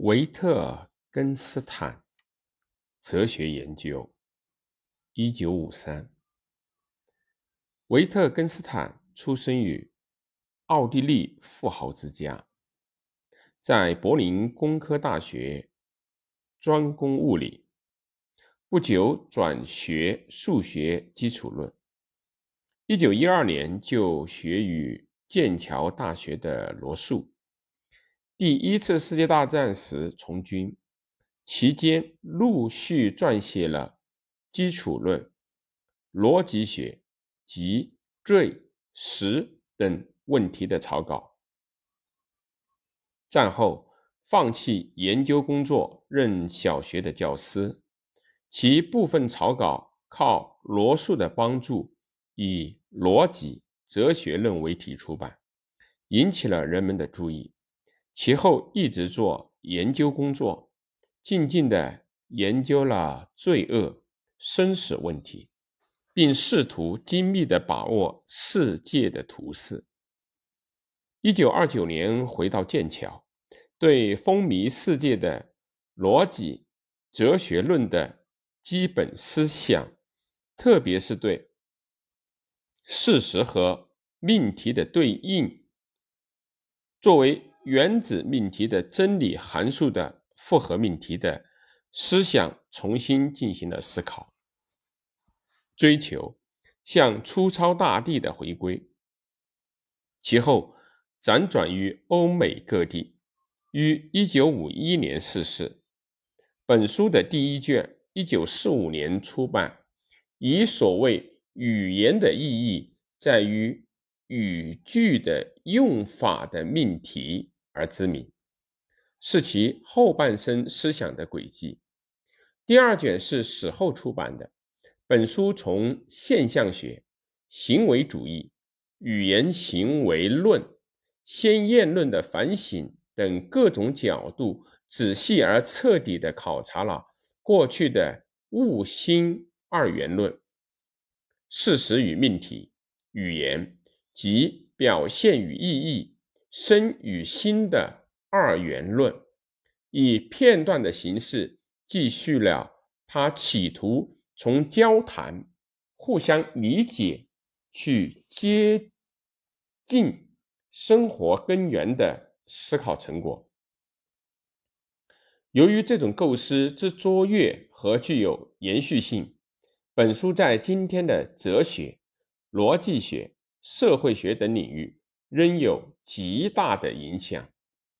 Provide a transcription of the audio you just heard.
维特根斯坦哲学研究，一九五三。维特根斯坦出生于奥地利富豪之家，在柏林工科大学专攻物理，不久转学数学基础论。一九一二年就学于剑桥大学的罗素。第一次世界大战时从军，期间陆续撰写了基础论、逻辑学及锐实等问题的草稿。战后放弃研究工作，任小学的教师，其部分草稿靠罗素的帮助，以逻辑哲学论为题出版，引起了人们的注意。其后一直做研究工作，静静地研究了罪恶、生死问题，并试图精密地把握世界的图式。一九二九年回到剑桥，对风靡世界的逻辑哲学论的基本思想，特别是对事实和命题的对应，作为。原子命题的真理函数的复合命题的思想重新进行了思考，追求向粗糙大地的回归。其后辗转于欧美各地，于一九五一年逝世。本书的第一卷一九四五年出版，以所谓语言的意义在于语句的用法的命题。而知名，是其后半生思想的轨迹。第二卷是死后出版的。本书从现象学、行为主义、语言行为论、先验论的反省等各种角度，仔细而彻底地考察了过去的物心二元论、事实与命题、语言即表现与意义。身与心的二元论，以片段的形式继续了他企图从交谈、互相理解去接近生活根源的思考成果。由于这种构思之卓越和具有延续性，本书在今天的哲学、逻辑学、社会学等领域。仍有极大的影响。